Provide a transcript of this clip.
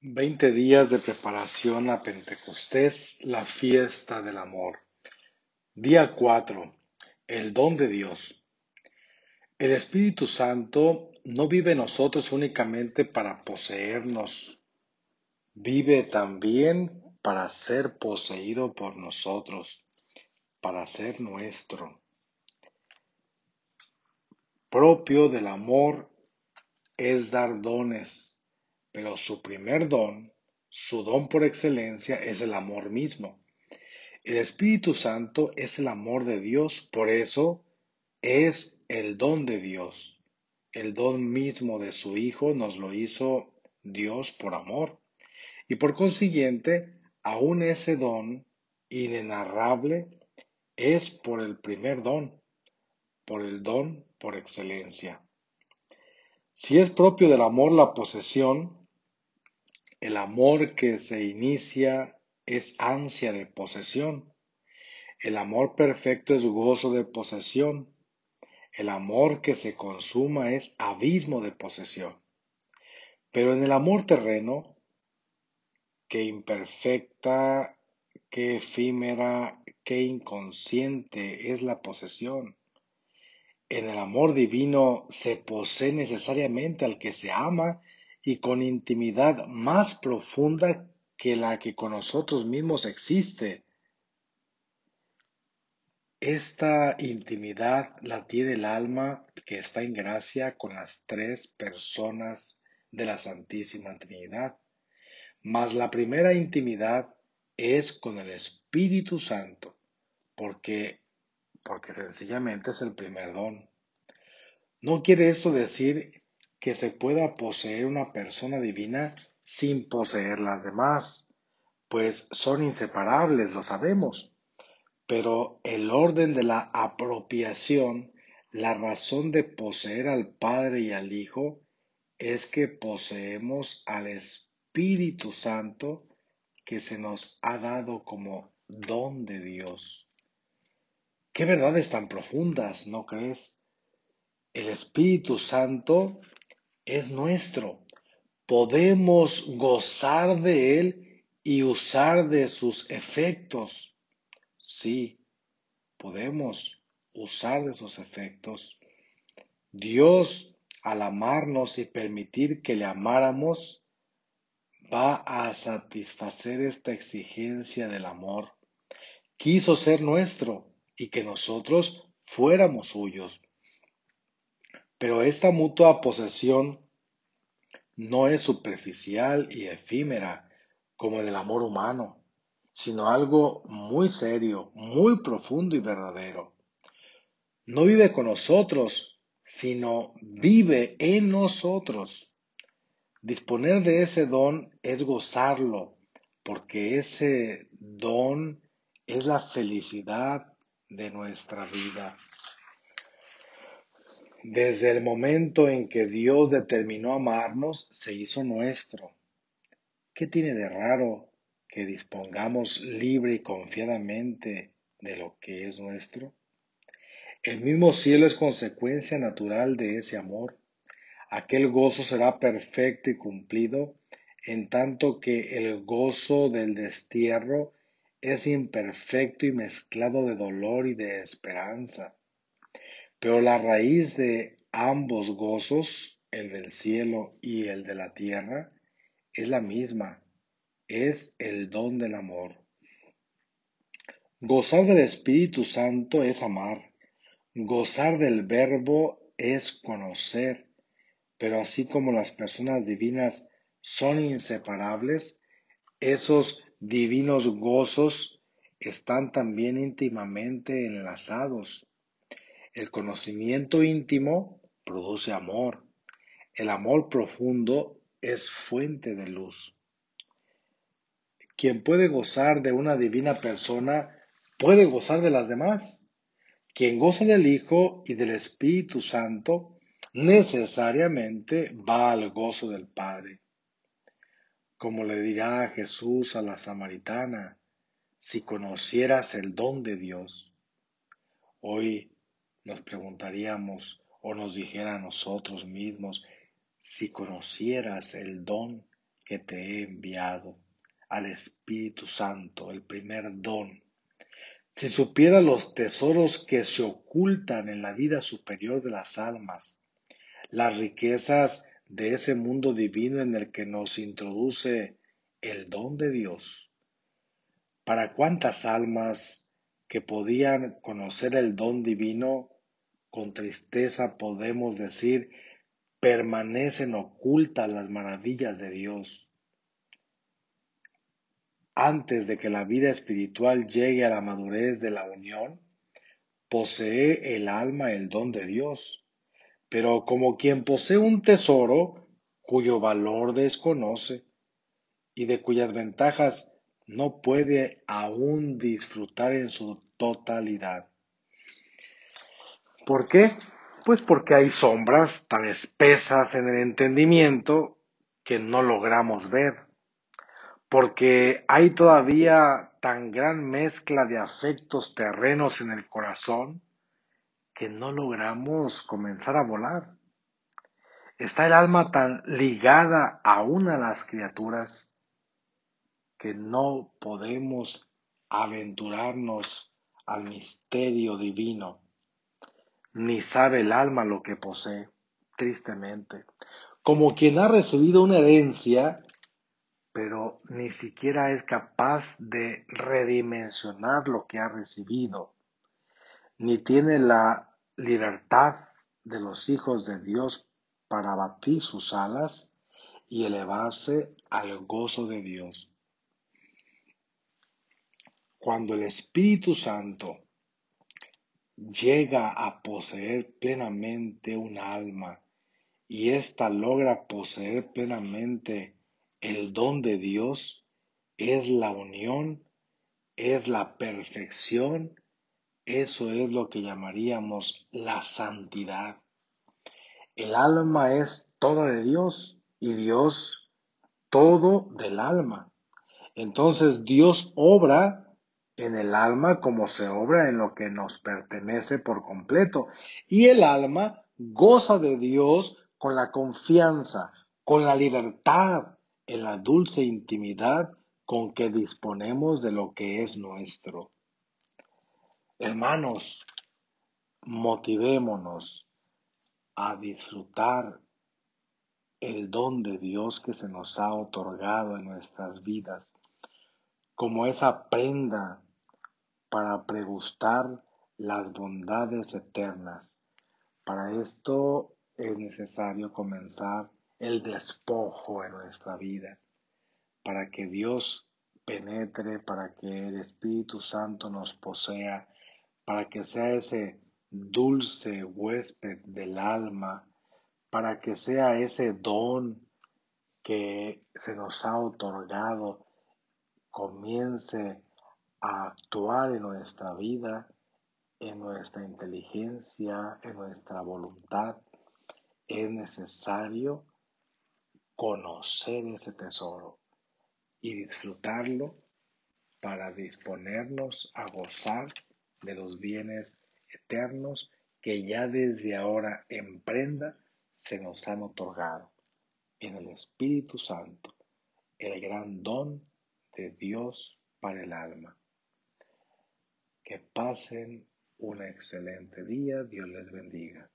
Veinte días de preparación a Pentecostés, la fiesta del amor. Día 4. El don de Dios. El Espíritu Santo no vive en nosotros únicamente para poseernos, vive también para ser poseído por nosotros, para ser nuestro. Propio del amor es dar dones, pero su primer don, su don por excelencia, es el amor mismo. El Espíritu Santo es el amor de Dios, por eso es el don de Dios. El don mismo de su Hijo nos lo hizo Dios por amor. Y por consiguiente, aún ese don inenarrable es por el primer don, por el don por excelencia. Si es propio del amor la posesión, el amor que se inicia es ansia de posesión. El amor perfecto es gozo de posesión. El amor que se consuma es abismo de posesión. Pero en el amor terreno, que imperfecta, que efímera, que inconsciente es la posesión. En el amor divino se posee necesariamente al que se ama y con intimidad más profunda que la que con nosotros mismos existe. Esta intimidad la tiene el alma que está en gracia con las tres personas de la Santísima Trinidad. Mas la primera intimidad es con el Espíritu Santo, porque porque sencillamente es el primer don. No quiere esto decir que se pueda poseer una persona divina sin poseer las demás, pues son inseparables, lo sabemos. Pero el orden de la apropiación, la razón de poseer al Padre y al Hijo, es que poseemos al Espíritu Santo que se nos ha dado como don de Dios. Qué verdades tan profundas, ¿no crees? El Espíritu Santo es nuestro. Podemos gozar de Él y usar de sus efectos. Sí, podemos usar de sus efectos. Dios, al amarnos y permitir que le amáramos, va a satisfacer esta exigencia del amor. Quiso ser nuestro y que nosotros fuéramos suyos. Pero esta mutua posesión no es superficial y efímera como el amor humano, sino algo muy serio, muy profundo y verdadero. No vive con nosotros, sino vive en nosotros. Disponer de ese don es gozarlo, porque ese don es la felicidad de nuestra vida. Desde el momento en que Dios determinó amarnos, se hizo nuestro. ¿Qué tiene de raro que dispongamos libre y confiadamente de lo que es nuestro? El mismo cielo es consecuencia natural de ese amor. Aquel gozo será perfecto y cumplido, en tanto que el gozo del destierro es imperfecto y mezclado de dolor y de esperanza. Pero la raíz de ambos gozos, el del cielo y el de la tierra, es la misma, es el don del amor. Gozar del Espíritu Santo es amar, gozar del Verbo es conocer, pero así como las personas divinas son inseparables, esos divinos gozos están también íntimamente enlazados. El conocimiento íntimo produce amor. El amor profundo es fuente de luz. Quien puede gozar de una divina persona puede gozar de las demás. Quien goza del Hijo y del Espíritu Santo necesariamente va al gozo del Padre como le dirá Jesús a la samaritana, si conocieras el don de Dios. Hoy nos preguntaríamos o nos dijera a nosotros mismos, si conocieras el don que te he enviado, al Espíritu Santo, el primer don. Si supiera los tesoros que se ocultan en la vida superior de las almas, las riquezas de ese mundo divino en el que nos introduce el don de Dios. ¿Para cuántas almas que podían conocer el don divino, con tristeza podemos decir, permanecen ocultas las maravillas de Dios? Antes de que la vida espiritual llegue a la madurez de la unión, posee el alma el don de Dios pero como quien posee un tesoro cuyo valor desconoce y de cuyas ventajas no puede aún disfrutar en su totalidad. ¿Por qué? Pues porque hay sombras tan espesas en el entendimiento que no logramos ver, porque hay todavía tan gran mezcla de afectos terrenos en el corazón que no logramos comenzar a volar. Está el alma tan ligada aún a las criaturas que no podemos aventurarnos al misterio divino, ni sabe el alma lo que posee, tristemente, como quien ha recibido una herencia, pero ni siquiera es capaz de redimensionar lo que ha recibido, ni tiene la libertad de los hijos de Dios para batir sus alas y elevarse al gozo de Dios. Cuando el Espíritu Santo llega a poseer plenamente un alma y ésta logra poseer plenamente el don de Dios, es la unión, es la perfección eso es lo que llamaríamos la santidad. El alma es toda de Dios y Dios todo del alma. Entonces Dios obra en el alma como se obra en lo que nos pertenece por completo. Y el alma goza de Dios con la confianza, con la libertad, en la dulce intimidad con que disponemos de lo que es nuestro. Hermanos, motivémonos a disfrutar el don de Dios que se nos ha otorgado en nuestras vidas, como esa prenda para pregustar las bondades eternas. Para esto es necesario comenzar el despojo en nuestra vida, para que Dios penetre, para que el Espíritu Santo nos posea para que sea ese dulce huésped del alma, para que sea ese don que se nos ha otorgado, comience a actuar en nuestra vida, en nuestra inteligencia, en nuestra voluntad, es necesario conocer ese tesoro y disfrutarlo para disponernos a gozar de los bienes eternos que ya desde ahora en prenda se nos han otorgado en el Espíritu Santo, el gran don de Dios para el alma. Que pasen un excelente día, Dios les bendiga.